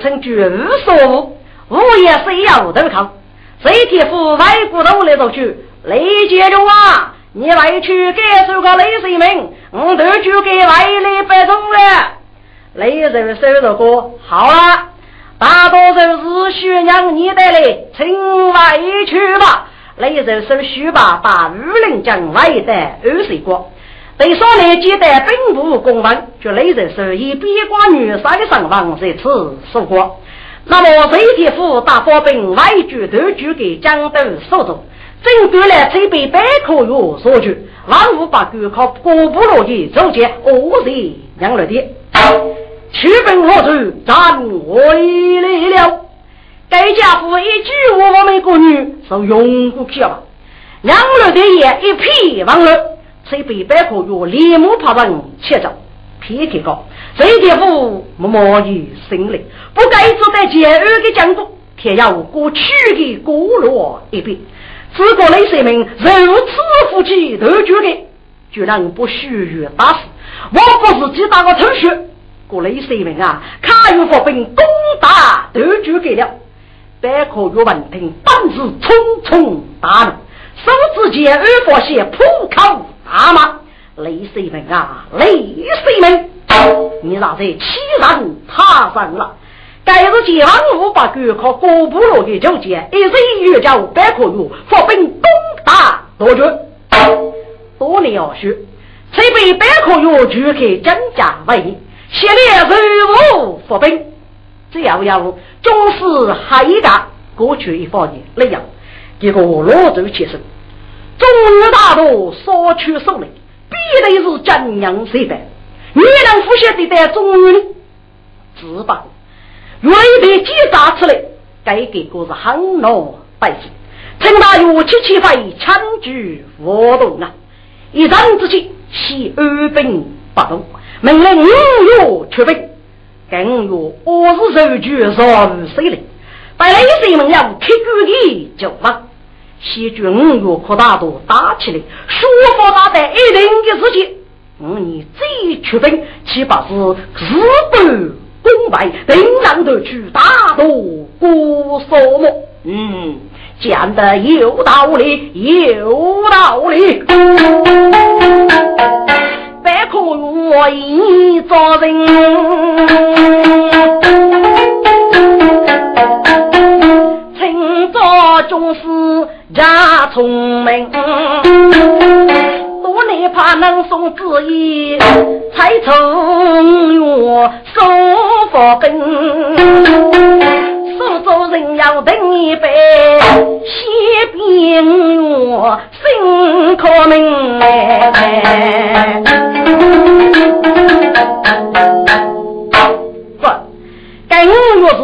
称居无所无，无也非要无头靠。谁天父外骨头来走去？雷杰中啊，你来去感受个雷水名，我都去给外来百种了。雷人收着过，好了，大多数是需让你带来，请外去吧。雷人收须把把五林将外带二水过。对少年接待并不公平，就雷人是以边关女杀的上方在此说过。那么飞天府大发兵外举都举给江都所中，正对了这杯百口药所举，万物把狗靠过不落的走见恶人养了的，取本何处战回来了？该家父一句我们个女是永不去了，养了的也一屁忘了。谁被白虎用立木爬上切着，皮皮高，谁的父默默于心里，不该坐在监狱的江中，天要过去的孤落一边。自古雷神们如此夫妻都觉得，居然不须臾打死，我不是几大个同学，过雷神们啊，卡有佛兵攻打都举给了，白虎玉闻听，当时匆匆打怒，手指监狱发现破口。阿妈，雷水门啊，雷水门，你那在欺人他人了？该是解放五把关靠高部落的纠结，一日越叫百可有发兵攻打夺取，多年要学，才被百可有举开真假为现列任务发兵，只要要终是还一个过去一方的那样，结果罗州起身。中日大都所取手里，必得是真阳谁的？你能复写的在中日自保，若被击杀出来，该给个是很恼百姓。陈大元七七飞参举活动啊！一战之际，系二兵不动，命令五月出兵。更月我是受举上谁嘞？带来一们要开局的就方。西军五月扩大都打起来，说发大在一定的事情。五年再出兵，岂不是事半功倍？定然得去大都过什么？嗯，讲的有道理，有道理。别可我一做人。总是家聪明，多年怕能送子意，才从月送佛兵。苏州人要等一杯，西边月心可明。不，该五月是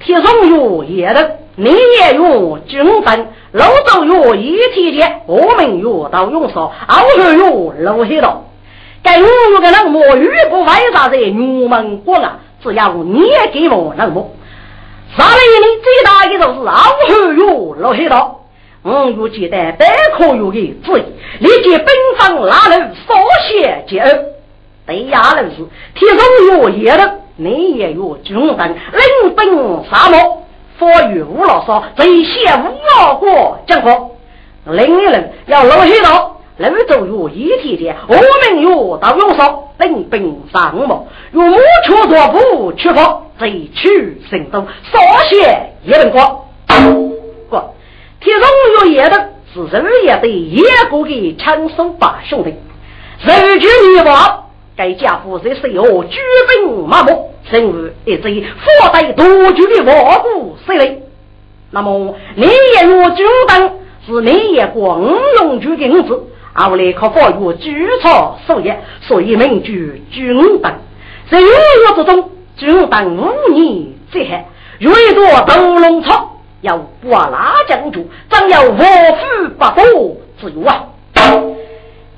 天上月夜的。你也用军分，老周用一体间，我们用到用少，二月用老黑道。该五月的人么，遇不外啥在牛门关啊？只要你也给我人么？啥来呢？最大的就是二月用老黑道。五月记得百科有的主意，立即奔放拉人，稍写结恩。对呀，人是天上有野人，你也有军分，领兵沙漠。佛与吴老少最先无老过讲课，另一人要老黑道，楼州有一体的，我们有到用少，领兵上马，用木车作步出发，贼取行动，稍写一人过。过，天中有夜的是日夜的野过的轻松把兄弟，日军女王。该家伙在随后举兵马目，成为一支富带多军的万古势力。那么，你也若军等是你也光荣举的五子，而来可发育举草树叶，所以名句军等。在五月之中，军等五年最黑，越多斗龙草，要刮拉将军，怎有我夫不多之忧啊！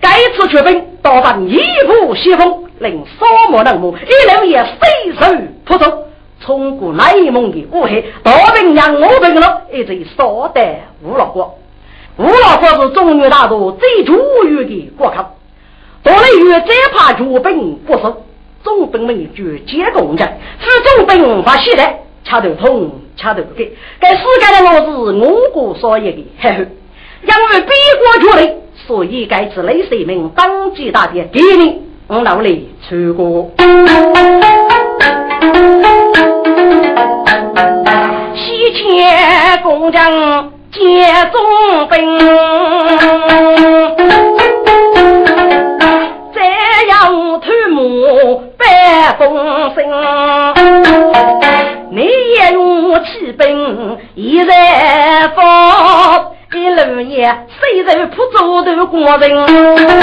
该次出兵，到达一步西风，令沙漠人木一两也飞手扑走。冲过内蒙的乌黑，大兵让我兵了，一直杀得吴老国。吴老国是中原大都最主要的国客，到了月再怕主兵不守，总兵们就接攻战，是总兵把血的掐头痛，掐头给。该世界的我是我国所有的，嘿嘿，因为北国绝力，所以该次雷水名当机大典给你，我努力出国。西迁工匠接中兵，再要土木办风声。你也用骑兵一人，虽然铺走的国人，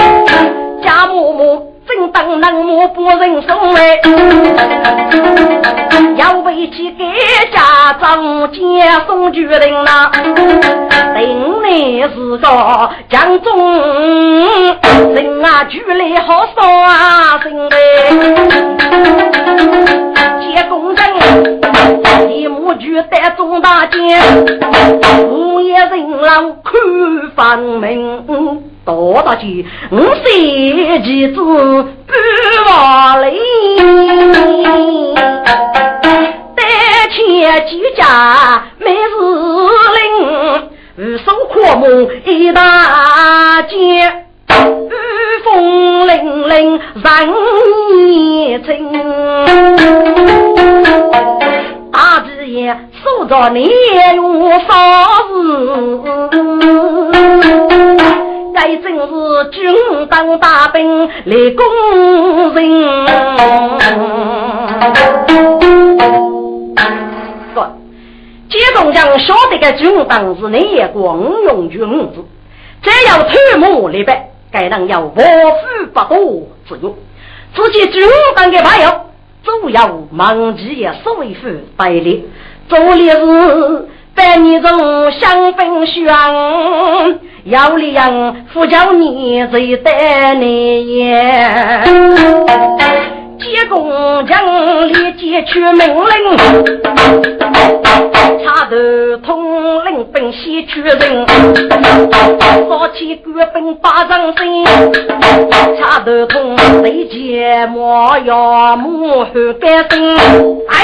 家母母。正当能木不人送来，要为其给家长接送决定呐。定你是个江中人啊，举来好伤心嘞。接工人，一母举带中大街，午夜人老看房门。多大气，五岁几子不忘礼，带钱几家每日领，五手阔木一大街，雨风凛凛人情，大子爷守着年月少日。该正是军当大兵来攻人。说，解放将晓得个军当是你也光荣军子，只要土木立白，该人要我夫不多自由。自己军当的朋友，主要忙起也所谓夫代理，做的是。百年中相分香，要里样呼叫你最得你也。接工匠立即出命令，插头统领兵西去人，烧起官兵把上身，插头统随即莫要母后干身，哎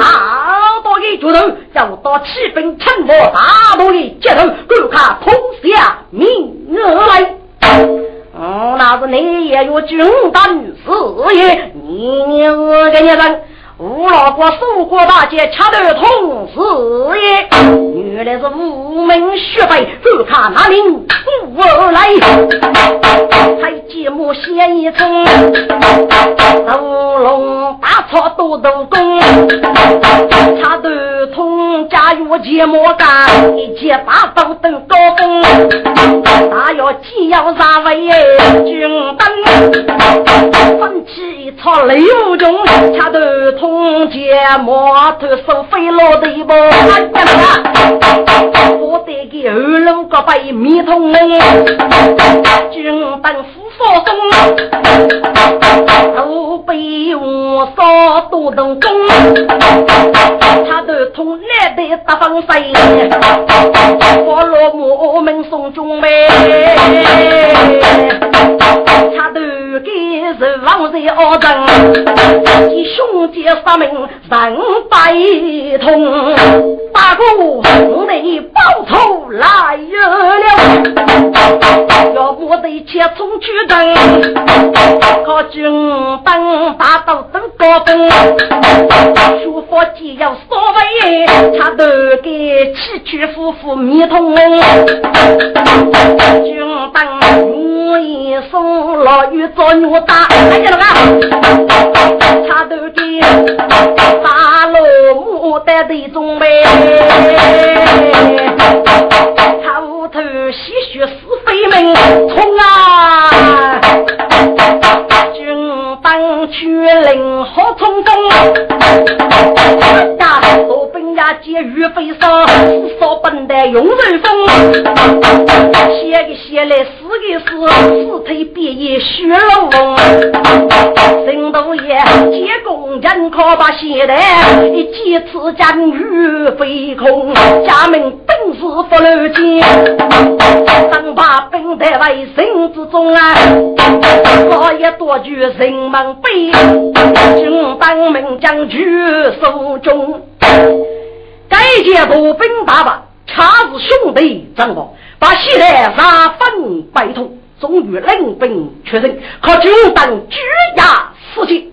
啊！到一脚头，要到起兵城堡大路的街头，观看通下明日来。哦，那是你也有军胆事业，你是个人。吴老国守国大捷，恰得同事也。原来是无名血辈，就看那领我来。才寂寞写一层，斗龙大草都斗功。恰得同家有寂寞干，一切大刀登高峰。大要既要三位军灯，分起草雷无中，恰得同。中间摩托手飞落的一波，我得给二龙个背米桶嘞，军灯扶佛松，后背我扫多动工，他都通来的大风水，佛罗木门送中呗，他都给是王在二等，你兄弟。发明人百通，大哥，我得报仇来了，要我得切从去征，靠军灯大刀登高峰，书法既要所谓，他都给七曲夫妇迷通，军灯我一送老于做牛打，哎呀那个，他都给大老母带的中备，他屋头吸血死飞门冲啊！当去令何冲锋，家多兵呀皆欲飞上，少本的用人风。写个写来死个死，死腿别也血龙龙。神都爷接工人可把写的，一几次战雨飞空，家门本是不漏见，当把兵在外身之中啊，我也多举人门碑，军当门将举手中，该届步兵打吧，恰是兄弟张宝，把西来杀分百通，终于领兵确认，可军当举压死去，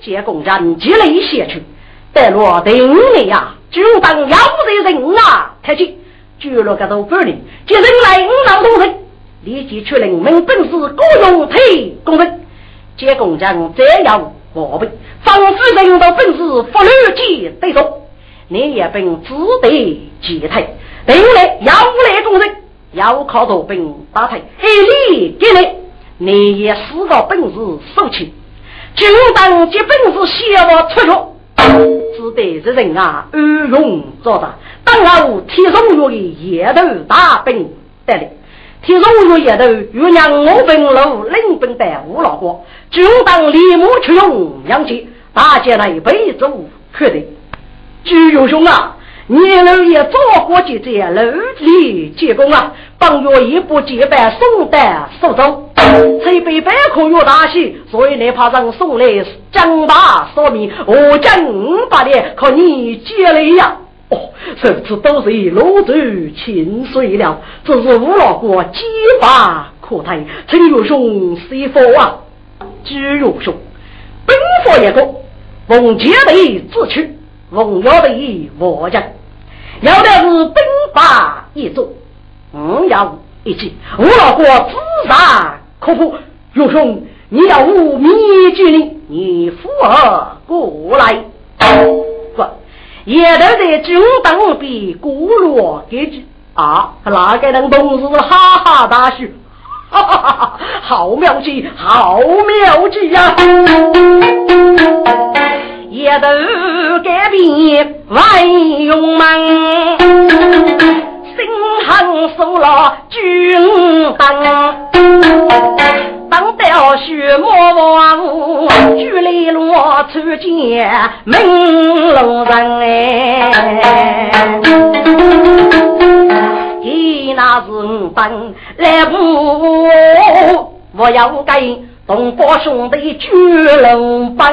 结公人积累写去，得落定你呀，军当要得人啊，太急，举了个都半年，接人来五老多人，立即确认门本是各用推工人。结工匠这样我备，防止人道本事不乱接对手，你也本只得接退。另来要来工人，要靠多兵打退，一力给你，你也四个本事收起。就当这本事写我出去，只得这人啊，安用做的，当我天中月的夜头大兵得来。天中月夜头，又让我本路领兵带五老哥。就当立马去用杨气，大家来备足可得。朱勇兄啊，你老爷做过几这楼里结功啊，本月一步结拜送得苏州，这杯百可有大喜，所以你怕让送来江大说明，我将五百年可你接来呀。哦甚至都是以楼清水了只是吴老哥激发可叹曾有兄是佛啊知有兄本佛也够奉节的自取去奉药的意我家要的是兵法一族无涯无一计吴老哥自杀可夫有兄你要无名一句你复合过来。不，也都在军当比古罗给句啊，哪个人同时哈哈大笑？哈哈哈哈好妙计，好妙计呀！也都改变万用门，心狠手辣军当，当雕须莫忘，举雷落出见门龙人哎。你那是五本来不？我要给东方兄弟举龙本，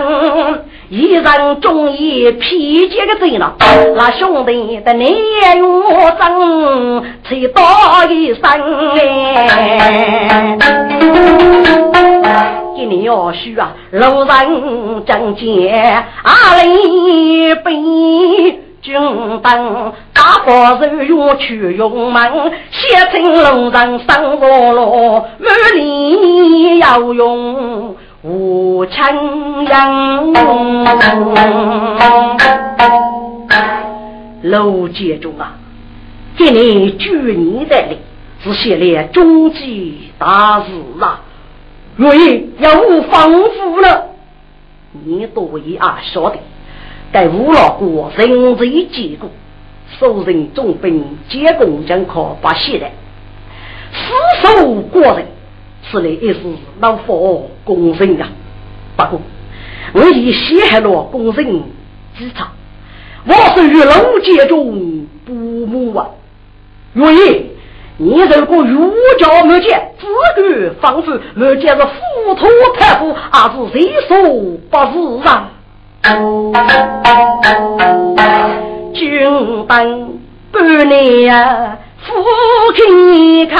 一人中意披肩个贼了。那兄弟的脸我争，才多一声哎。今年要许啊，路人正见阿里悲。军灯大把人用去用门，写成龙人生活罗，满里要用五千人。楼杰中啊，今年举年的里是写了终极大事啊，若因要无防腐了，你多为啊晓得。在五老国人贼结果，受人重兵结工将可把血的，死守国人，此类也是老佛公人啊。不过，我已陷害了公人之差，我是与龙界中不母啊。若因你如果儒家没见，自个仿佛没见是浮屠太傅，而是谁说不是啊？军本半年夫亲口，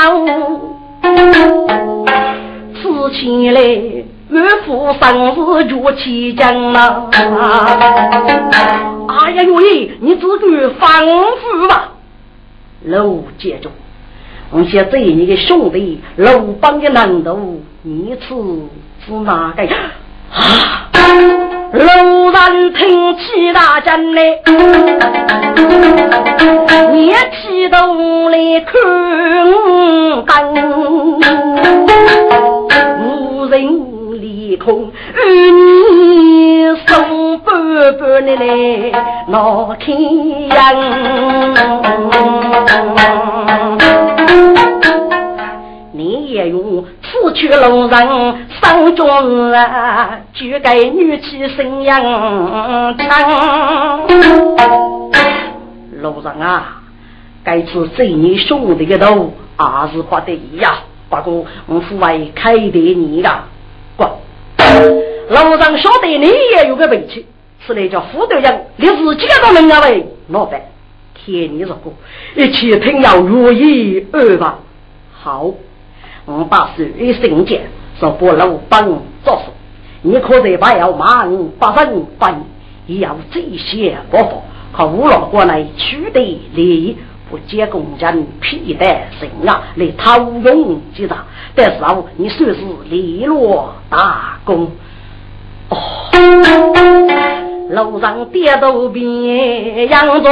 此前来岳父生日就起将了。哎呀，喂，你自个防护吧。楼接着，我想这你的兄弟楼帮的难度，你是是哪个？啊！路人听起大阵来，捏起头来看。灯，无人离空，与你送半半的来闹天你也用此去路人上中啊，就给女婿生养长。路人啊！该次这你兄弟的头还是不得呀！不过我父为开的你呀，不，老张晓得你也有个委屈，是那叫副队长，你自己都能啊喂，老板，天你这个一切听要如意二吧。好，我把手一伸进，说不老帮做事，你可得把要忙，不人办，也要这些不法，靠五老过来取得利益。不接工人皮带神啊，来讨用几张，但是啊，你算是立落大功。哦，楼上跌倒边杨中，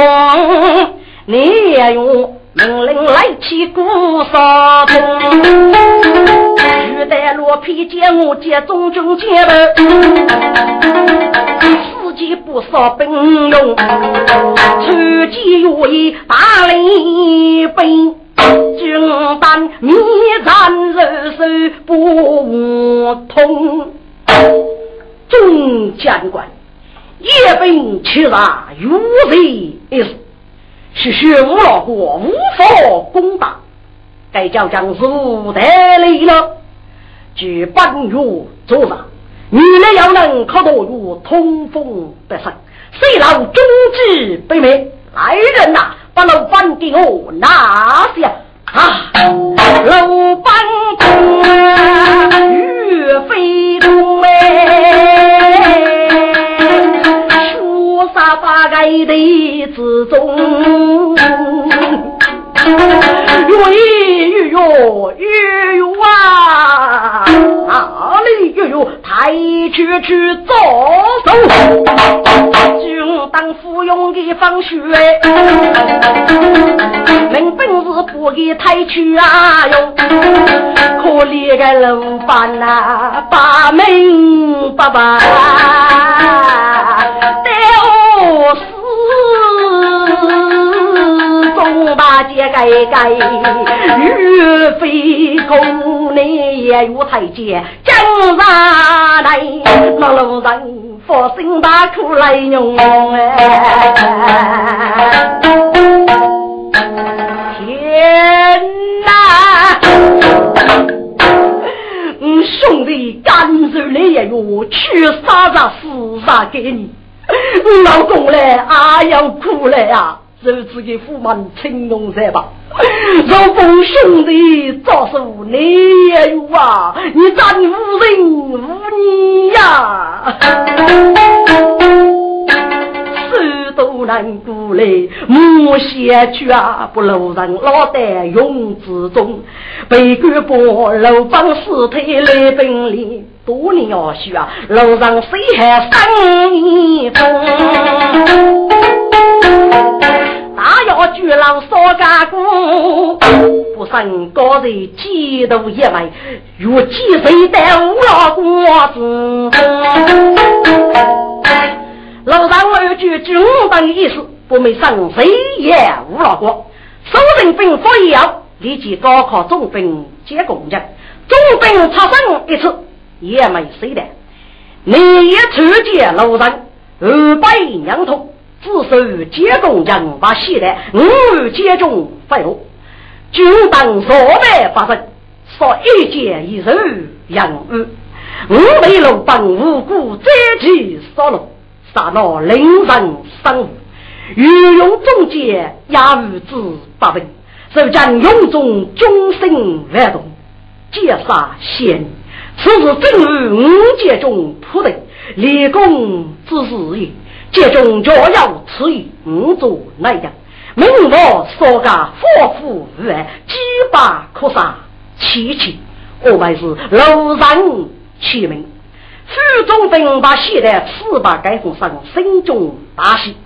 你也用命令来起鼓杀通，玉带罗皮接我接中军接了。既不少兵勇，出击愿意打领兵，军班密战热手不通。众将官，夜兵欺杀，如贼一死，是血无老国无法攻打，该叫将士得力了，举半月做上。女人要能靠得住通风得胜，谁劳忠志不灭？来人呐，把老板给我拿下！啊，老板岳飞的之中，越越越越越啊！哪里有太去去走走？军当服用的方血，明本事不给太去啊哟。可怜个老板呐，把命爸爸死。八戒盖盖，岳飞公你也有台阶，江上来，那路人佛心把苦来用哎，天哪！兄弟，干脆你也有去杀杀死杀给你，老公嘞，啊要哭了呀！手指给驸马青龙山吧，老公兄弟遭受你也有啊，你咱无人无你呀，手都难过嘞，莫写去啊，不露人老在勇之中，被官波楼帮尸体来本领，多年要学，楼上谁还生一风？大要巨浪烧干锅，不胜高人几度一枚，如几岁的五老锅子。楼上二句军等意思，不没生谁也无老锅。守人兵发要，立即高考中兵接工匠，中兵出生一次也没谁的。你也出见楼上二百两头。自首接中将把西来，五接中发落，军当所败发生，说一箭一手杨五，五位路帮无辜再起杀戮，杀了令人生御用中间压五子八分，受将勇中终身万动，劫杀先，此时正如五节中铺的立功之日也。这种就要赐予五座那样，明我所家夫妇无爱，几把可杀七七，我们是楼上齐名。府中兵把现在四把改封上，心中大喜。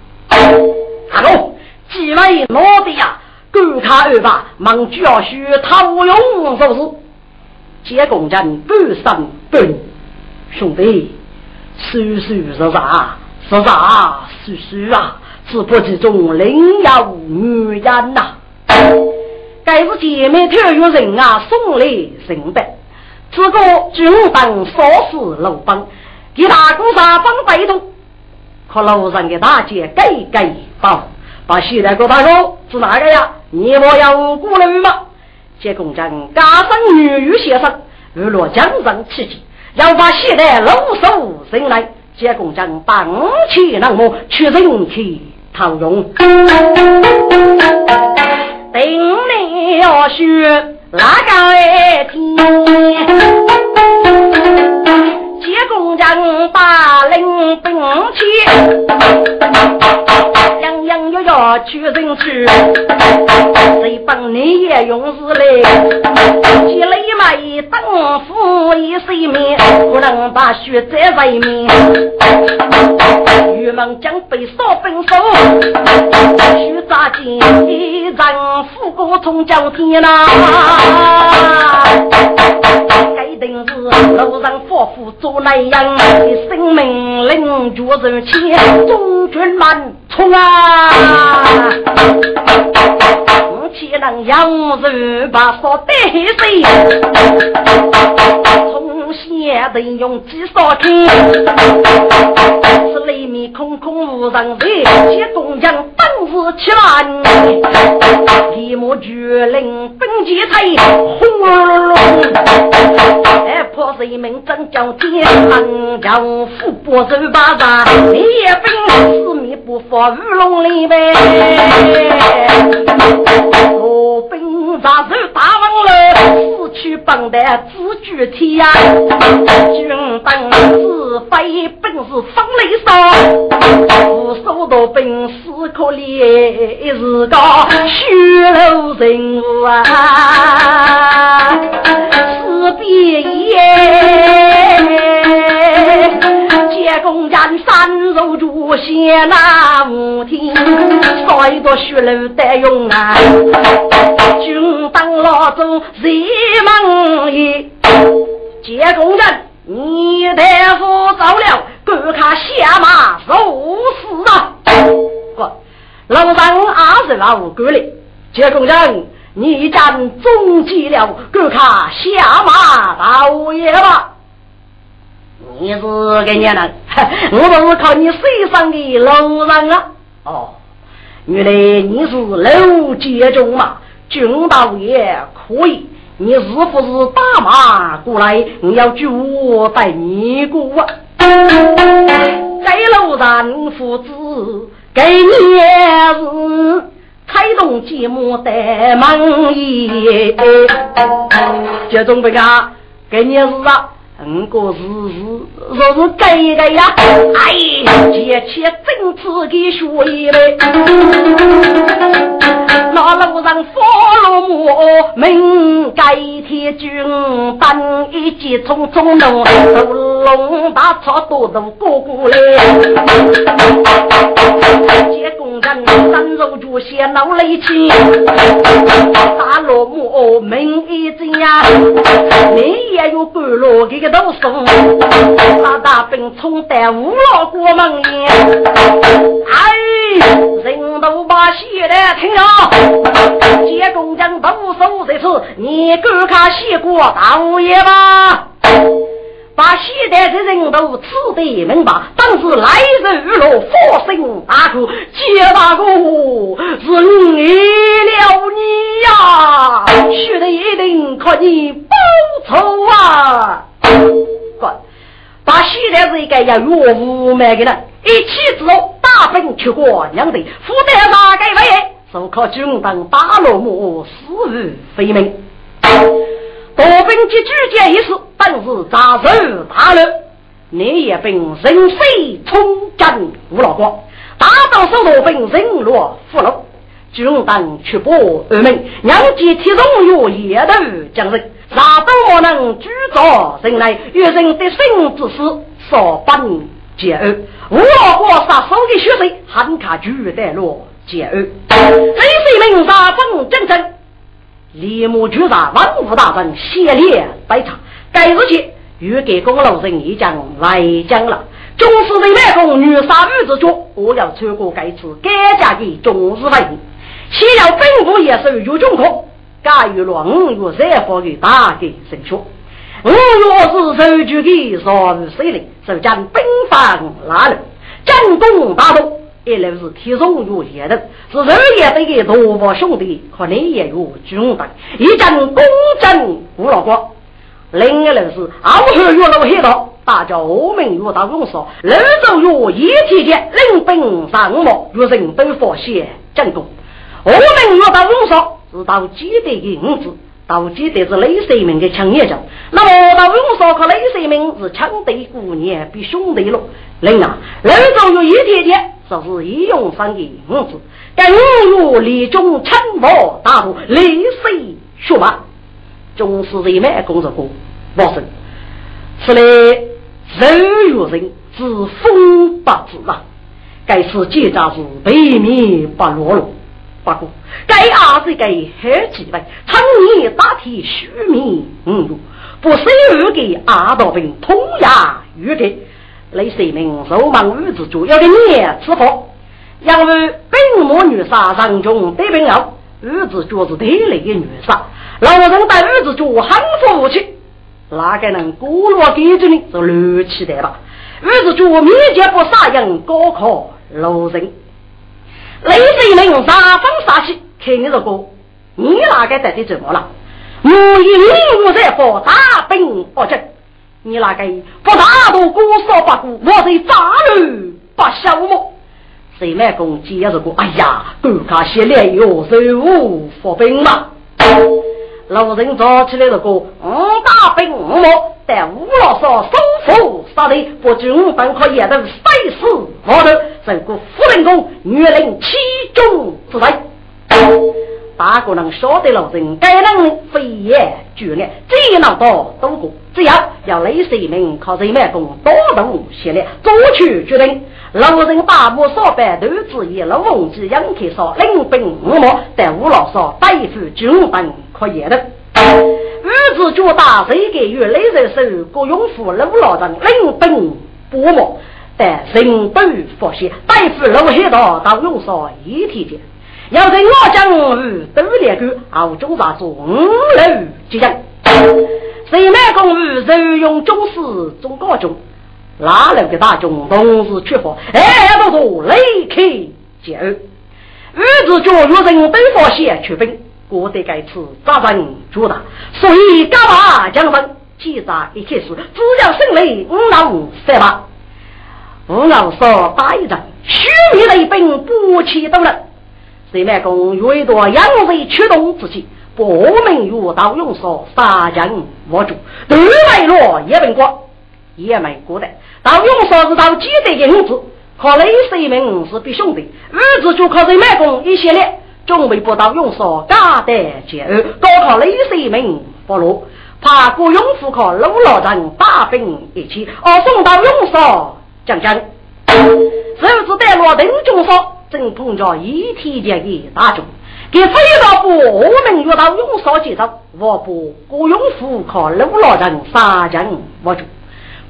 好，几位老弟呀，赶卡二把，忙就要需讨用做事。结公人半生半兄弟，叔叔是啥？是啥？叔叔啊，是不知中另有女人呐。该是姐妹特有人啊，送来人白。这个军当少时楼帮，给大哥上帮背动，可楼上的大姐盖盖包，把西来个大哥是哪个呀？你我要过来吗？结公将加上女婿先生，日落江上奇迹，要把西来露手人来。结公将当起那么去人去讨用，定你要学。哪个天？公将把领兵去。洋洋要要去人去，谁帮你也勇士嘞？积累嘛一等富一水面，不能把血在外面。玉门将被烧分手，须扎进一人富过从江天呐。该定是路上佛父做那样的生命领决人前，中军满冲啊！我岂能养人把烧带水？从先得用几少钱？是里面空空无人在，接工匠本事起来，提莫巨灵本节台，轰隆隆，哎破水门真叫天，叫富伯走巴扎，你也分四面不发乌龙里呗，我本杀手打王了，死去帮的自具体呀，军当自非本是风雷少，无数多本死可怜，是个虚楼人物啊，是必也。结公战三肉猪先拿五天，一多血路得用啊！军当老总谁忙也？结公战，你大夫走了，赶看下马受死啊！不，老张阿是老五哥嘞。结公战，你战中计了，赶看下马老爷吧。你是个娘人，我不是靠你身上的路人啊！哦，原来你是楼街中嘛？军道也可以。你是不是打马过来？我要救我带你过啊！在楼上父子，给你是开动节目的门爷，接中不干，给你是啊！五个日日若是改改呀，哎，借钱真次给学一嘞。那路上佛罗木门改天军班一骑匆匆弄，龙大草多都过过来。接工人三肉猪先闹雷气，大罗木门一进呀，你也有半路给个。都送，那大兵冲得五老过门宴，哎，人都把血来听啊！接工人都手这次，你敢看西瓜大爷吧？把现代的人都吃得明白，当时来日娱乐，发生大哥，接大哥是为了你呀，学的一定可以报仇啊哥把现在是一个要岳父买的人，一起之后大奔去过娘的，负担大概为手靠军当大罗木，死于非命。多兵及举荐一事，本是杂手大乱，你也兵人非冲战无老光，大刀手多兵人落俘虏，军当去报二门，娘接提荣誉也都将人。哪都我能举着人来，与人的生之事，少本解恶。我国杀手的血水，汉卡举带落解恶。人水门杀风阵阵，立马就杀万武大阵，血烈百场。该日起，欲给公路人一将来将了。中士的外公女杀女之主，我要穿过该次改嫁给中士为人。先要本部也是有中科，该与落五月三号的大概生效。五月是受举的上岁令，受将兵法拉了，进攻大都。一路是天中有贤人，是日夜对给多伯兄弟和你也有军等，一阵公正无老光。另一路是傲河越路黑道，大叫我们越到勇说，路走越一天天领兵上马，越人都发现进攻。我们越到勇说，是到基地的五子，到基地是雷水明的强业者。那么到勇说和雷水明是强队姑娘比兄弟了。另啊，路走越一天天。说是一用三的五子，该五月立中称王大户，立谁学马？中是人脉工作过，不是，是来肉月人之风八字啊！该是结扎是北面不落落，不过该儿子该好几位，常年大体虚名五月，不是二给阿道兵同样预给。雷神明手忙日子主要的年吃货，因为本母女杀上中得病后，日子主是得来的女杀，老人带日子主很服气，哪个能过落给着呢？就乱起来吧？日子主面前不杀人，高考老人。雷神明杀风杀气，看你这个，你哪个得的怎么了？母一我在火大兵不进。你那个不大度姑说不顾，我是渣女不孝么？谁卖公鸡也是个？哎呀，干卡些脸哟，手无佛兵嘛。老人早起来了个，五大兵五毛，但五老少收服杀敌，不军本可也能赛死我头，受过夫人公，女人其中之位。大个人晓得老人，该人飞檐巨烈，最能到多过。只要要雷水明靠人脉功，多动协力，做出决定。老人大漠所办，都子一路文吉杨克说，领兵五毛，但吴老说对付军本可以的。儿子脚大，谁给予雷人手？郭永富陆老人领兵不毛，但人都发现对付陆黑道到用说一天天。要在我江与都连个澳洲啥做五楼之人，谁卖公寓就用中式中高中，哪楼的大众同时出发，哎，都都雷开接二，儿子教育人都发现出兵，过得该次扎人做大，所以干嘛江分？记杂一切事只要胜利五郎三八，五郎说打一仗，虚名雷兵不起动了。谁卖公有一朵阳水驱动之气，不明月道用说杀将握住，对外落也本过，也没过的。道用说是到记得银子，靠雷水门是比兄弟，儿子就靠谁卖公一系列，准备不到用说加得接二，高考雷水门不落，怕过永福靠陆老人大兵一起，而送到用说将将，手指带落灯中说。正碰着一天间的大众，给飞到部我们遇到勇少接手，我不雇佣夫靠陆老人杀将我住。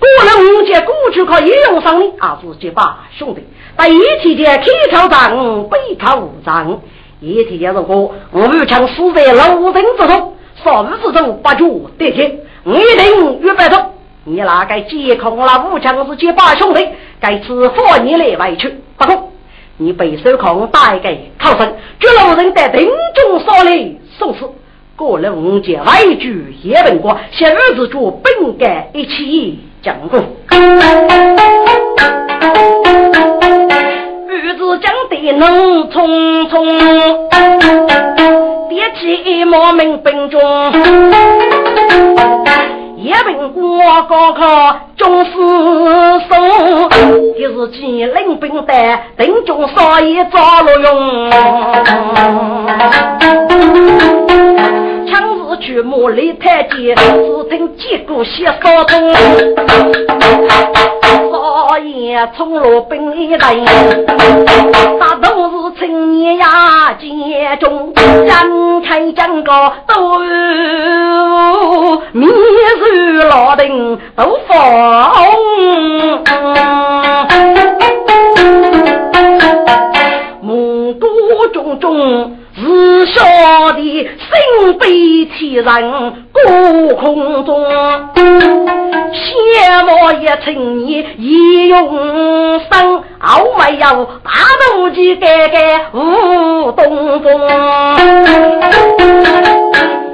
过了五节过去靠一用上的啊是结巴兄弟，但一天间开口仗背头上，一天间如果我们强死在老人之中，少日之中八九得天，一定预备着。你那个借口了武强是结巴兄弟，该此活你来委屈，不过。你被手铐带给考生，绝路人在定中杀里送死。过了五节外举也问过，向儿子做本该一起讲过。能匆匆，别起莫名本中。也问过高考中师生，一日见领兵带，定中少爷早录用。去去磨里太监，只听击鼓响扫钟，少爷冲入兵营，大都是青年呀，结中展开整个都面如老丁都红。蒙古种种晓得，心悲天人过空中，羡慕一青年一永生，后没有大肚鸡盖盖无东风。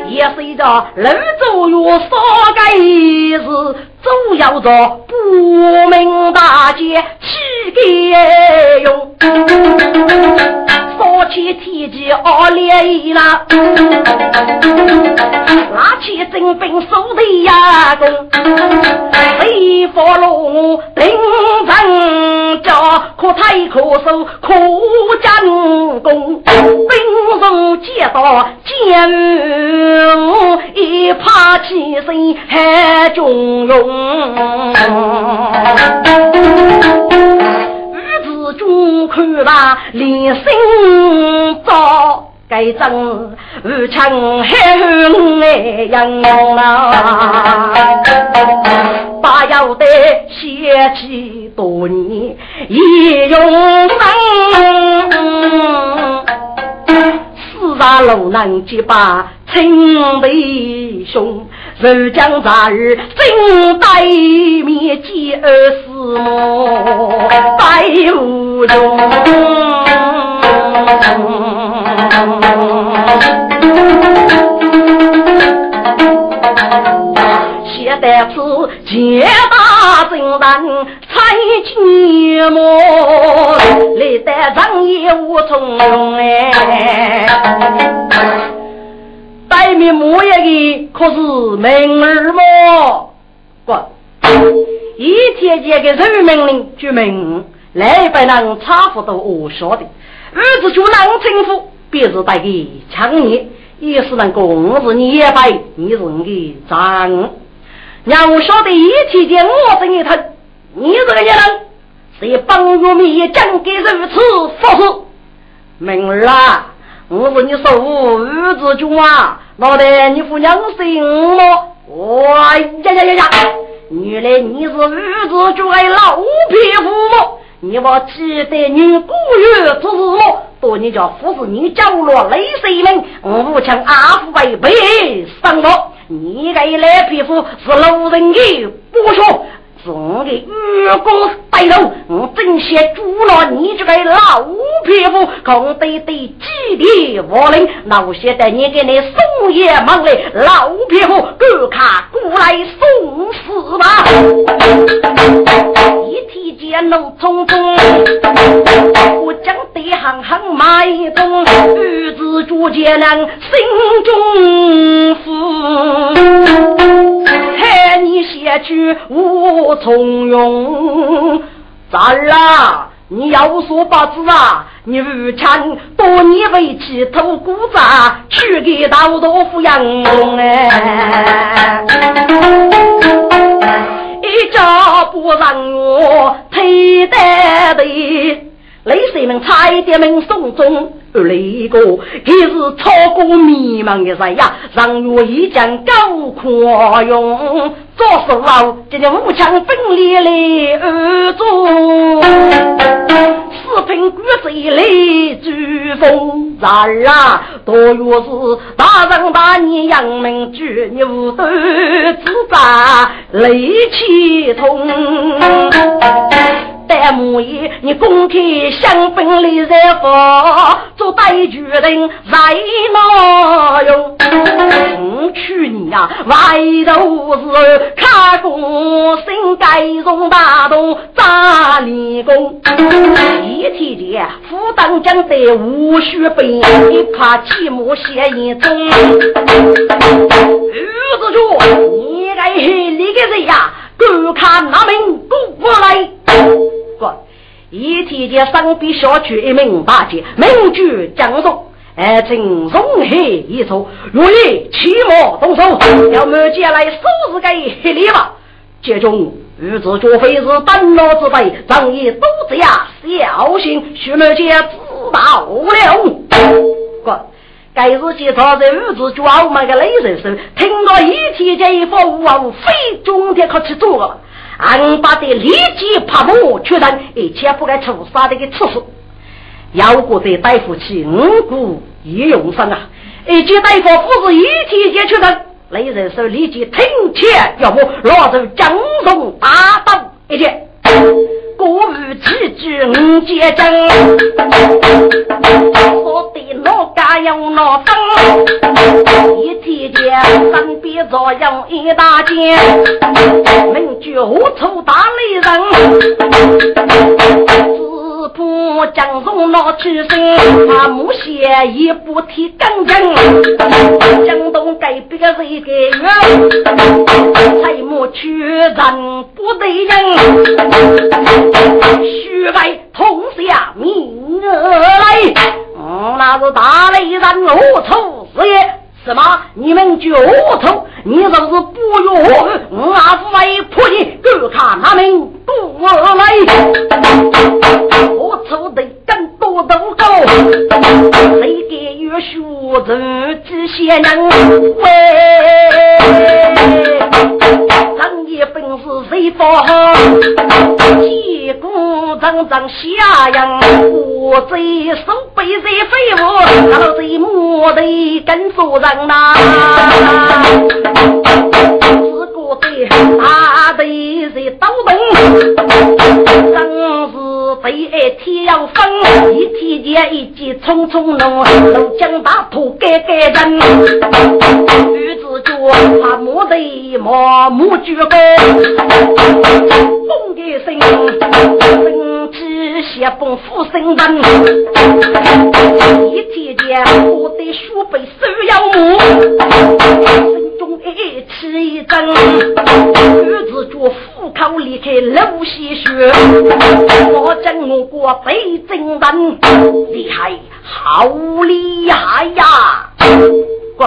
也随着楼主月少改日，主要着不明大街去改用。说起天机恶劣了，拿起真兵手的呀弓，飞佛龙顶人家，可抬可收可战功，兵戎接到剑，一拍起身还中用。中看吧，连心照，该真无情恨爱人啊！把要得写起多年已用生，四大路能结把亲弟兄。如将昨日正对面见二师母，白无容。现在是结大真人才寂寞，历代人也无从容哎。外面模样的可是明儿么？不，一天见个人命令就明，来不能差不多我晓得。儿子就能称呼，便是带给强烈，也是能共是你也白，你是我的长。让我晓得一天见我这一头，你这个人谁帮助你讲给如此说事？明儿啊！我是你说五儿子君啊，老弟，你父娘姓么？哇呀呀呀呀！原来你是儿子君的老匹夫么？你把记得你古月之事么？多你叫父子你角落泪水门，我将阿父为背生我，你个老皮夫是老人的不说。送给月光带头，我真想捉了你这个老匹夫，空对对几地无灵，那我现在你给你送爷忙来，老匹夫，赶卡过来送死吧！一提见怒冲冲，我将对行行埋中，日子逐渐能心中福，害你写去无。从容，侄儿啊，你要说八字啊，你父亲多年为妻偷姑子，娶给道道夫养哎，一家不让我配得的。泪水们差点们送终，而那个也是超过迷茫的人呀，让我一将高宽容，做事老今天武强分裂来而做，四平国贼来飓风然啊，多月是大人把你杨门举，你无端自杀雷气通。戴木爷，你公开香槟里热火，做大决定在哪用？我去你呀，外头是开工新盖容大洞扎理工，一天天副当将在无须背，一怕寂寞写一中。儿子说：“你该那个人呀，观看那门过来。”一天天上边小区一名大姐，名举江松，爱情容黑一出，愿意起码动手，要么接来收拾个黑里吧。这种日子绝非是等老之辈，仗义都这样小心，徐某姐知道了。哥，该日记他在日子就傲慢个雷人声，听到一提这一副无非中天可去做了，俺把的立即拍木确认，一切不该出杀的个次数。要过在大夫去五谷一用上啊！一见大夫不是一提解确认，雷人手立即停切，要么拿走江中大刀一切。过于几句五结争，说得老家用老分，一提见身边坐有一大间，名句无处大雷人。不将荣老去身，他木鞋也不提干净，江东改别个谁个月，才莫去人不得人，须为同下命来，那是大雷人无处是也。什么？你们就错？你若是不用我，我阿父为破你，就看他们多来。我走得更多都高，谁给月学人这些人？喂，是谁发好？屁股脏脏下扬，我这手背在飞舞，老贼莫得跟熟人。呐，自个的大队在刀，是被爱天要风，一天天一骑匆匆弄，怒江大土盖盖人，女子脚他莫得麻木举高，嘣的声，生气血崩虎生人，一提见我的书背手要木。心中一气一震，女子脚虎口离开露西血，我真我过北京人，厉害，好厉害呀！滚！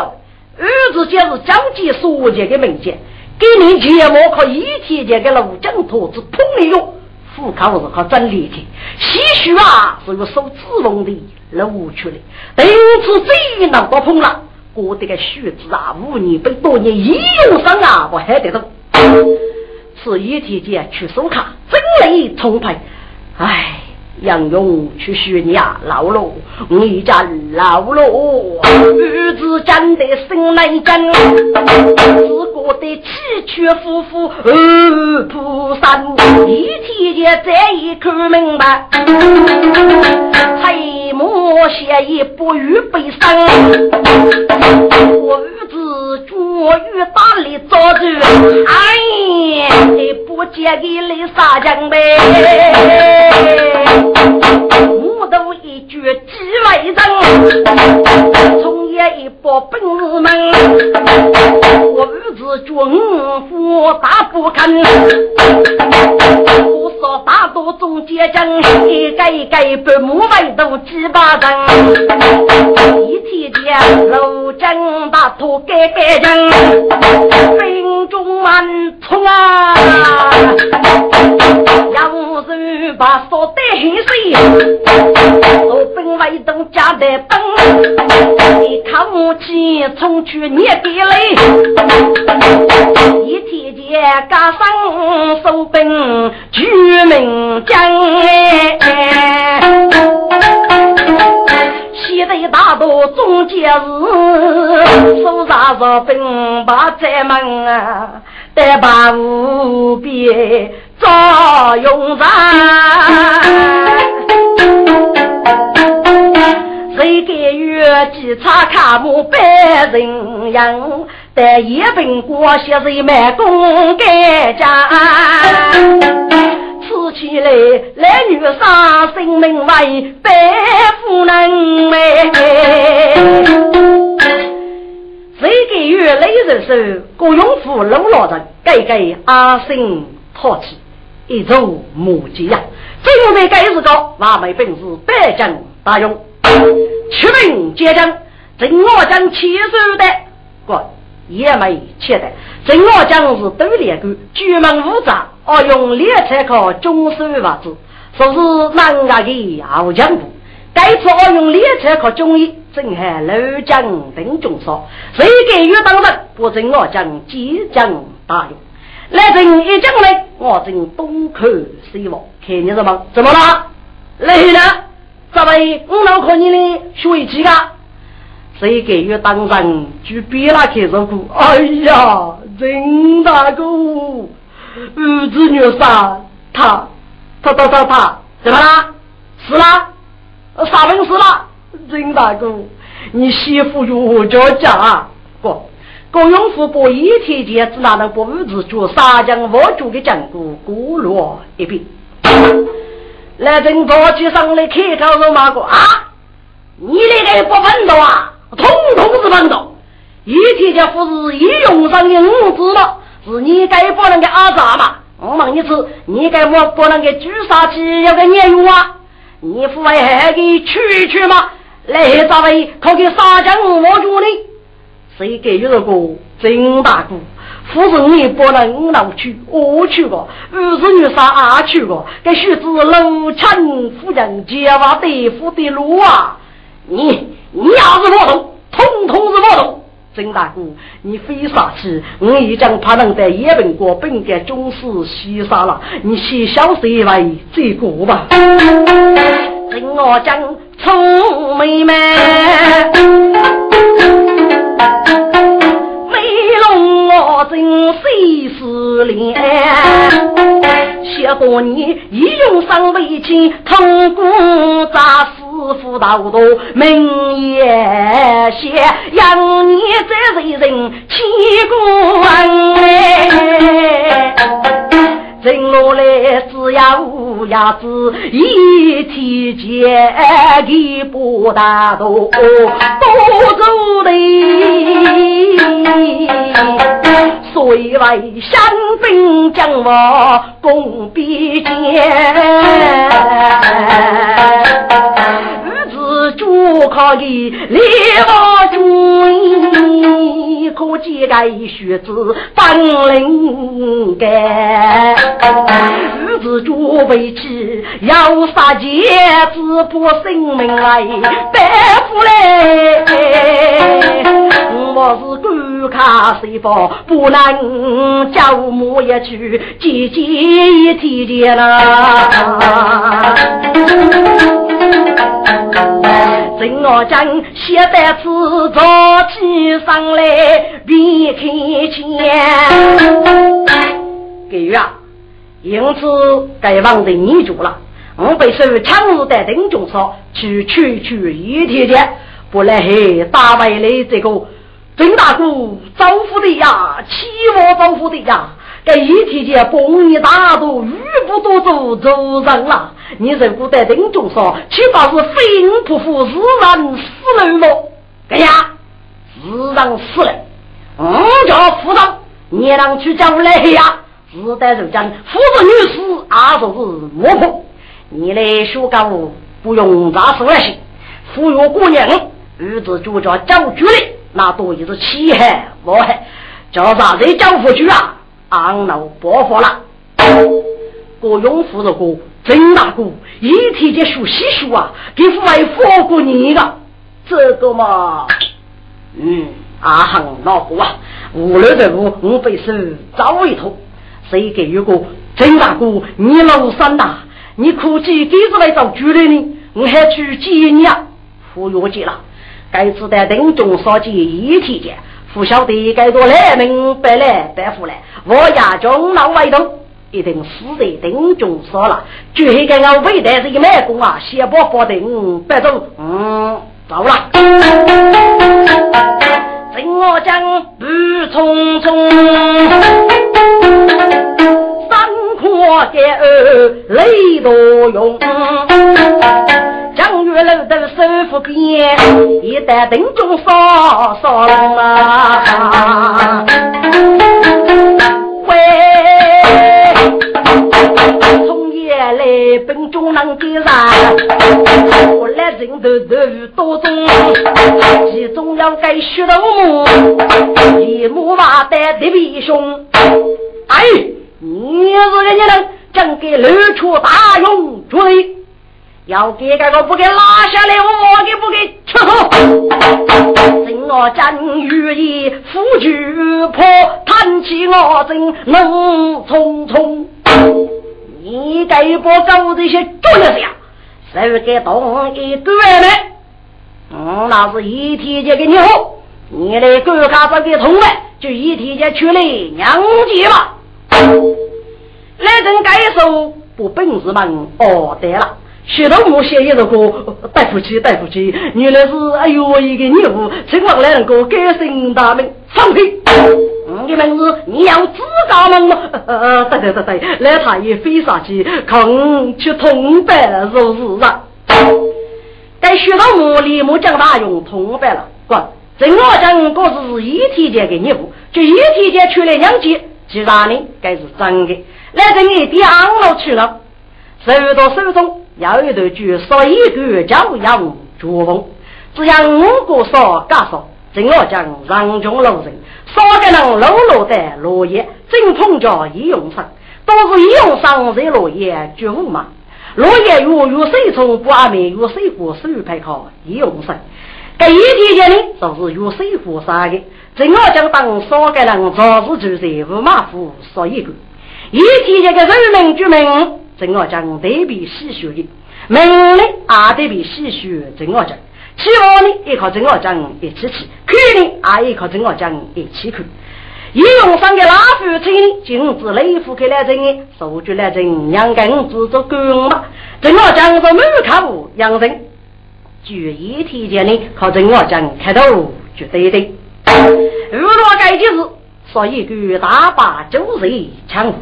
儿子就是张继所见的名将，给你切莫靠一天见个路江头子碰你用，虎口是靠真厉害，唏嘘啊，是用受指望的路去了，第二次最难不碰了。我这个须子啊，五年被多年一用上啊，我还得动。此一天间去收卡，真累充沛。唉，杨勇去学你啊，老了，你家老了，日子真的心难真，自个的崎岖夫妇二菩萨，一天间再一看明白。才莫写一不与悲伤，我儿子捉鱼打里早着，哎，不接给来撒江呗，木头一句几万人，从业一把本事们，我儿子军火大不肯。说大多中结阵，一个一个不木外头几把人，路正大土盖盖人，兵中满冲啊，杨树把锁得很碎，路兵外头加的灯，一看武器冲去捏地雷，一天天加上手兵举。取名将，西北大都总结是，手上是兵把在门啊，得把无边照用上。谁给月季查看我百人样？但一本过些人满公盖家。起来，来女伤心命为百夫人哎。谁给月雷人手，郭永福老老的，盖盖阿信淘气，一筹莫及呀。最后面盖是个完美本事，百将大用。取名接将，正我将七手的，不也没切的。正我将是斗猎官，举门无诈，而用猎车靠中手法子，说是南亚的傲江部。该次我用猎车靠中医，正还老将等中说，谁给予当人，不正我将即将大用。来人一进来，我正东口西望，看你什么？怎么了？来了，这位我老看你的学习啊？谁给予当人就别了开始哭？哎呀，郑大哥，儿子女杀他，他他他他，怎么啦？死了？啥本事了？郑大哥，你媳妇有着家不？郭永福把一天间只拿那不儿子做杀将我主的讲故过落一遍。来人早起上来开口说马过啊，你那个不分道啊，统统是分道。一天间不是一用上的五子了，是你该不能给阿扎嘛？我问你是，你该我不能给朱杀鸡要个年用啊？你父还还给去去吗？来这位可给杀将我住呢？谁给予这个曾大哥？夫人你不能老去，我去过；儿子女啥啊去过？该须知楼臣夫人结娃对夫的路啊！你你要是不懂，通通是不懂。曾大哥，你非傻气！我已经怕能在叶文国本该中士西杀了，你先小谁来这个吧？听我讲，臭妹妹。我真谁是脸？写多年，一用上为情，通过杂师傅道道明言写，养你这为人气官。人落来只要乌鸦子，一天见一不大多，多走的，所以为香兵将我攻必见。可以立我主，可见该学子本领该。日子主为妻要杀劫，只怕性命来白付来。我是官卡随佛，不能叫母一去，姐姐一天见了。正我讲，现在是早起上来别开钱，给月，因此该忙的你住了。我被受强日的丁中说去去去一天天，不来黑大外的这个郑大哥招呼的呀，欺我招呼的呀。这一天天帮你打赌，语不多走走人了。你如果在定中说，岂不是非人不服，自然死人了？哎呀，自然死了。我叫夫人，你让去叫我来呀。自带人讲，夫人女士啊，就是魔婆。你来学高不用咋说行。服药过年，儿子就叫叫局里，那多也是欺害我害，叫啥子叫夫去啊？昂老爆发了，郭永福的哥，郑大哥，一天天学习书啊，给父爱佛过你的，这个嘛，嗯，阿恒老哥啊，无论的路我被手找一头，谁给予过？郑大哥，你老三呐，你估计给是来找主人呢？我还去接你啊，服药去了，该次在等中烧鸡一天天。不晓得该多来明白来白富来，我家中老外头一定死在定中说了，就黑个我未带是一卖工啊，先不保定白走，嗯，走了。听我讲，不匆匆，山阔的儿泪多涌。月楼头手扶边，一旦灯中烧烧啊！喂，从夜来本中能给上，我来人头头多中，其中要给血头母，一母马带的比兄。哎，你是人家能真给六处大用主意？要给这个不给拉下来，我给不给吃好？真我真愿意夫举破，叹气我真能匆匆。你给不搞这些做了啥？谁给动一个呢？嗯，那是一天就给你好，你来观看这个痛来，就一天就去了娘家吧。来人该手不本事们哦，对了。学到我写一首歌，带夫起，大夫起，原来是哎呦一个女巫，请我来人歌改姓大名，放屁！你们是你要自家门吗？呃，对对对对，来他也飞上去，空去通白如是啊。该学到我立马将他用通白了，滚！正我讲，我是一体间的女巫，就一体间出来两节，其他呢，该是真的。来等你第二路去了，收到手中。要一头猪，说一个叫杨朱峰，只要五个说干说，正我讲上中路人，少个人落落的落叶，正碰着一用上，都是一用上在落叶绝无嘛。落叶越越水冲不阿妹越水过水排靠一用上，这一天天呢，就是越水过啥的。正我讲当少个人早是就在五马虎说一个，一天天个人民居民。正我讲对比细学的，明呢啊对比细学，正我讲，期望呢也靠正我讲一起去，看呢啊也靠正我讲一起看。一用上的拉夫车，禁止内服开来整的，手举来整，两根制作工嘛。正我讲说没靠养人，就一天间呢靠正我讲开头绝对的。如果该就是说一句大把就是抢。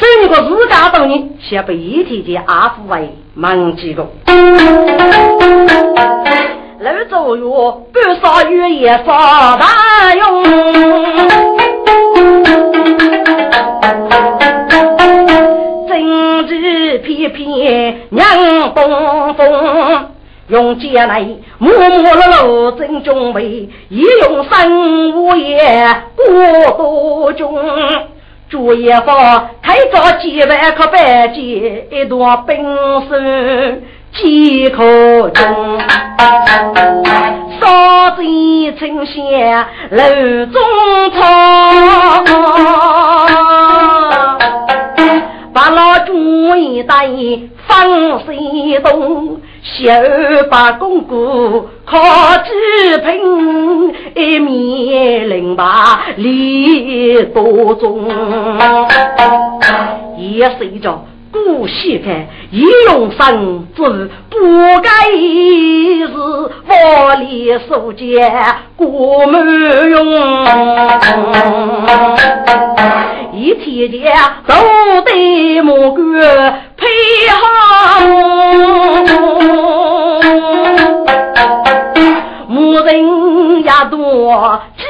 整个自家多年，先被一天间阿福为忙几个。老周月半少月也发大用，政治偏偏娘东风，用剑来默默了路正中位，一用三五也过多中。朱爷好，太早几万颗白金，一朵冰山几颗钟。烧贼成仙楼中草，把老朱一带放西东。小把公姑靠几品，一面零把李多中，也随着古稀罕，一用生子不该是窝里书简过满用，一天天都得木个配好。人也多，几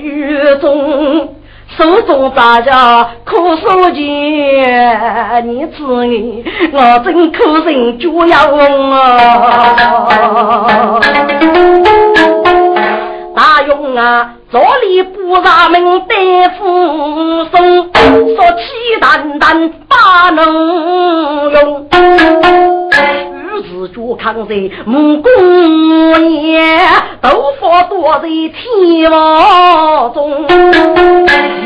月中，手中大家苦手钱，你知你我真苦人就要问啊！大勇啊，这里不让门得福送，说气淡淡把能用。自主抗战，木工业都发多在天王中，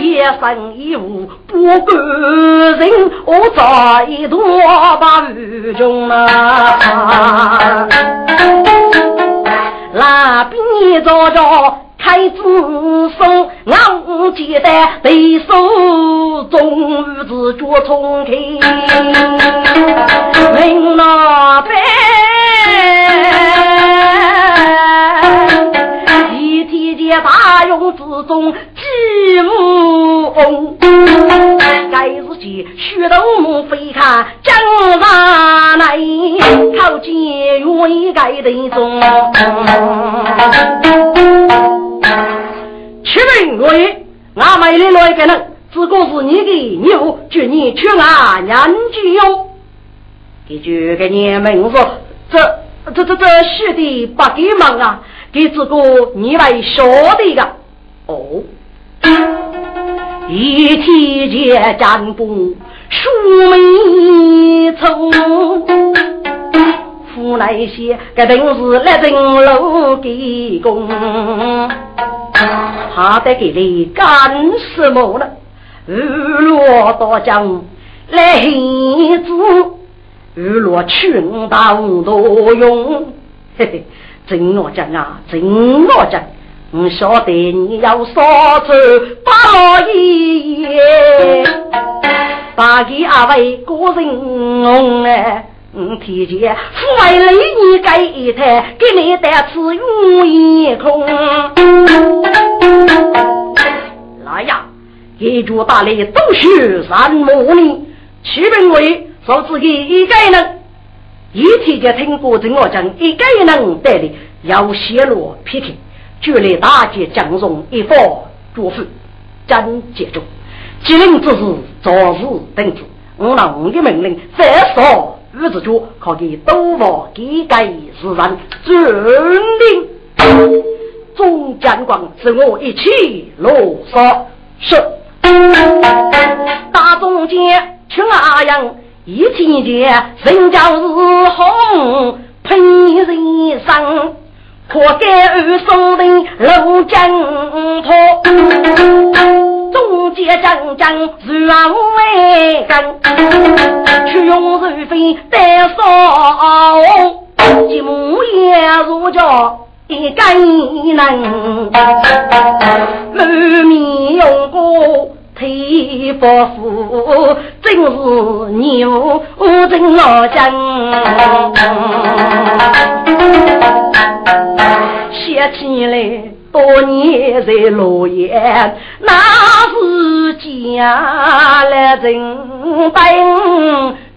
一生一物不管人，我在一朵把雨中啊，那边照照。开子松，昂肩带对手中日子脚冲开，问那边一天见大勇之中几无该是见血头飞看江上来，靠近远盖的中。七问我也，俺买的来个人，只过是你的牛，就你去俺娘家用。给就给你们说，这这这这兄弟不给忙啊，给这个你来晓得的哦。一提剑战步数眉愁，府内些个定是来人楼给攻，他得给你干什么了？日落大江来子。日落群大多用，嘿嘿，真我讲啊，真我讲，我晓得你要杀出八爷，八给二位个人哎，嗯，提前父为累你盖一台，给你带次如意空。来呀，一桌大礼都是三木呢，七本位。说自己一个人，一提就听过郑我讲一个人带领要泄露批评，绝来大捷将荣一方祝福，真接住。吉林之事早日定制，我拿我的命令再说日子主可给都王给改自然准定。总监官是我一起落实是。大总监请阿阳。一听见人家是红喷人生，可该二手的路江坡，中间将将如为根，去用如飞带扫，吉木也如叫一根能，满面用过。黑伯父真是牛真老将，想起来多年在洛阳，那是家来人本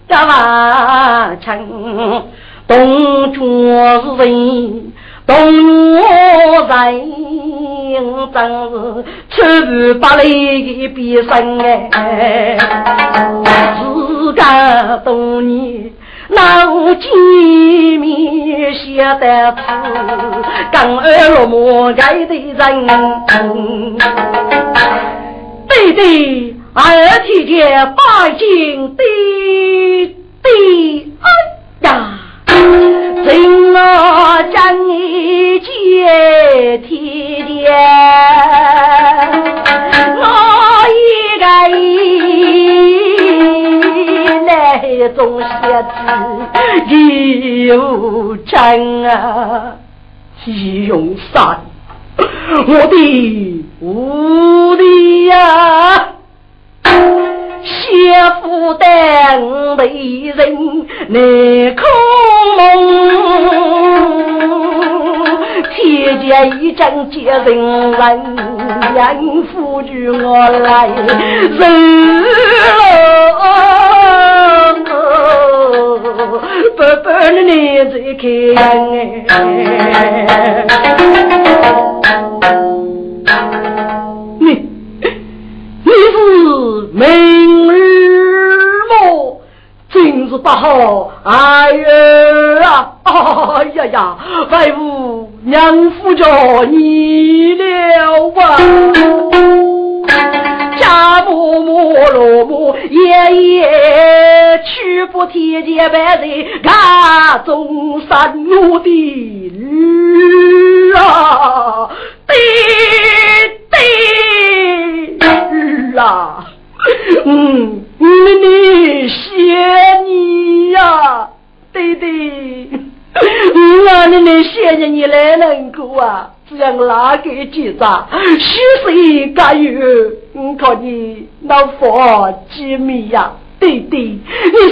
个瓦城，东庄人。东岳人真是出不来的毕生哎，自家多年闹见面写的字，刚二落寞爱的人，对对，二姐姐拜见的的哎呀。我将你接天天，我一个中写字有真啊，用山，我的无敌呀！谢夫等为人难空梦，天界一阵接人问，杨夫与我来人，不不你再看。你你是明日么？真是不好！哎呀啊！哎呀呀！外父娘夫叫你了啊！家母母老母爷爷去不天界白人家中山路的女啊！对对啊，嗯，你你谢你呀，对对，我你你谢谢你来能够啊，这样哪个结账，许谁干预？我靠你老佛机密呀，对对，你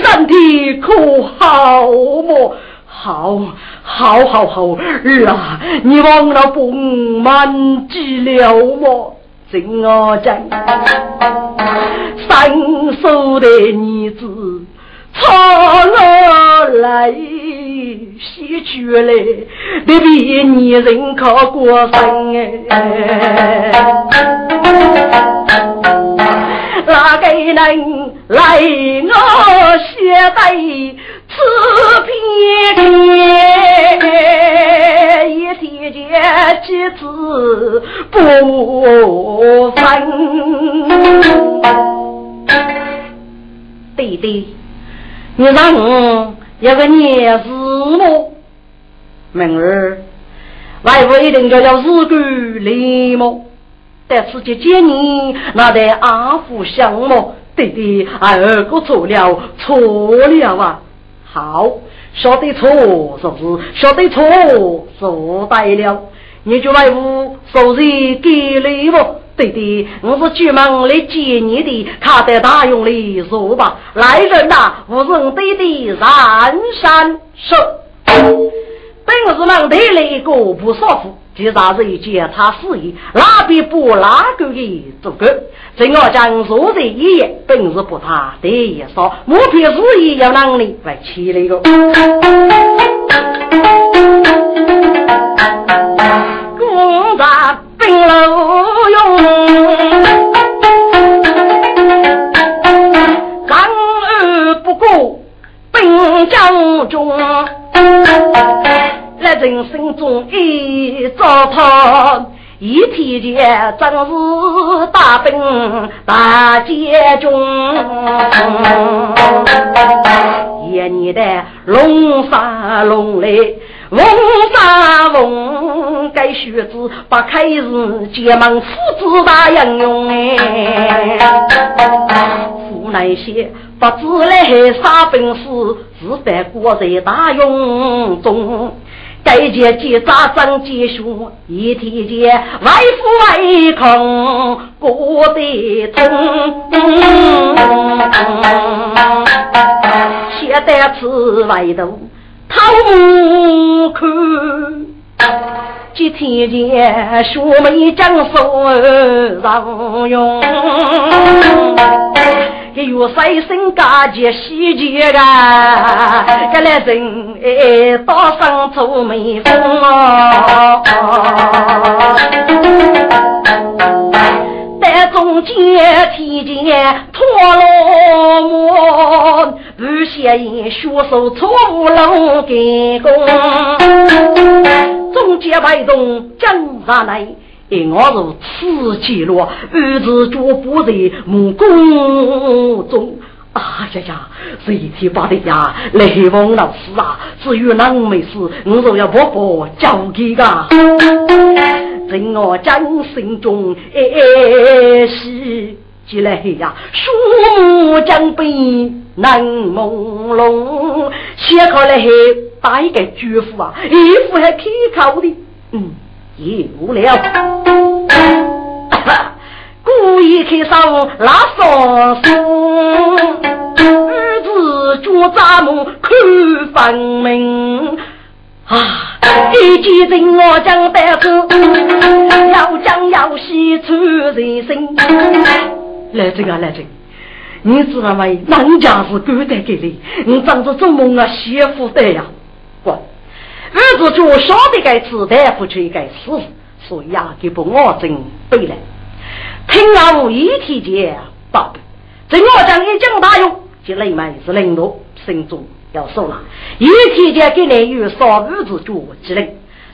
身体可好么？好，好，好，好儿啊！你忘了不满记了么？真我讲，三叔的女子操了来，喜去来，别比女人可过分哎！哪个人来我写的？此片天一天见几次不分。弟弟，你让我有个念事么？明儿外婆一定就要日干礼么？但是姐见你那得阿福相么？弟弟，二哥错了，错了啊！好，晓得错就是晓得错，做对了。你就外屋收人给礼不？对的，我是专门来接你的，他在大营里说吧。来人呐，无人弟弟上山说，本是忙得来一个不少妇。既然是一件他事业，哪比不哪个的足够？正我讲说的一言，本事不大，得也少，目标事业有能力来起来个。公在兵路用，刚而不过兵将中。在人生中一遭他，一天间真是大兵大将中。一年的龙杀龙来，龙杀龙，该学子把开日结盟父子大英勇哎，湖南些不知来啥本事，是犯国在大勇中。该节结扎张结束，一天间外父外空过得通，现在此外头偷看，几天前学妹将手上用。一月三生佳节喜节啊，这来人哎，到上做媒风哦。帽，不嫌血手错误龙给公，中间摆动江上来。因我如此记录，儿子脚步在木工中。啊呀呀，这一天八的呀，雷锋老师啊，至于那没事，我就要婆婆交给他。在我掌心中，哎是起来呀，树木江边难朦胧，写好了打一个祝福啊，衣服还开口的，嗯。有了，故意开上拉双手，儿子脚扎木看分明啊！一见人我将带子，要将要西出人生。来这个来这，你知道吗？人家是狗带给你，你长着做梦啊，媳妇的呀，滚！儿子就晓得该吃，大夫却该死，所以啊，就不我真背了。听阿五一提见宝贝，正我讲一讲大用，就内门是领导，心中要受了。一提见给你有少儿子做机灵，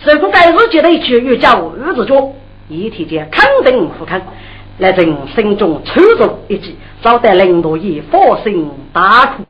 如果该日记的去又叫儿子做，一提见肯定不肯。来人心中抽中一计，找得领导也放心大哭。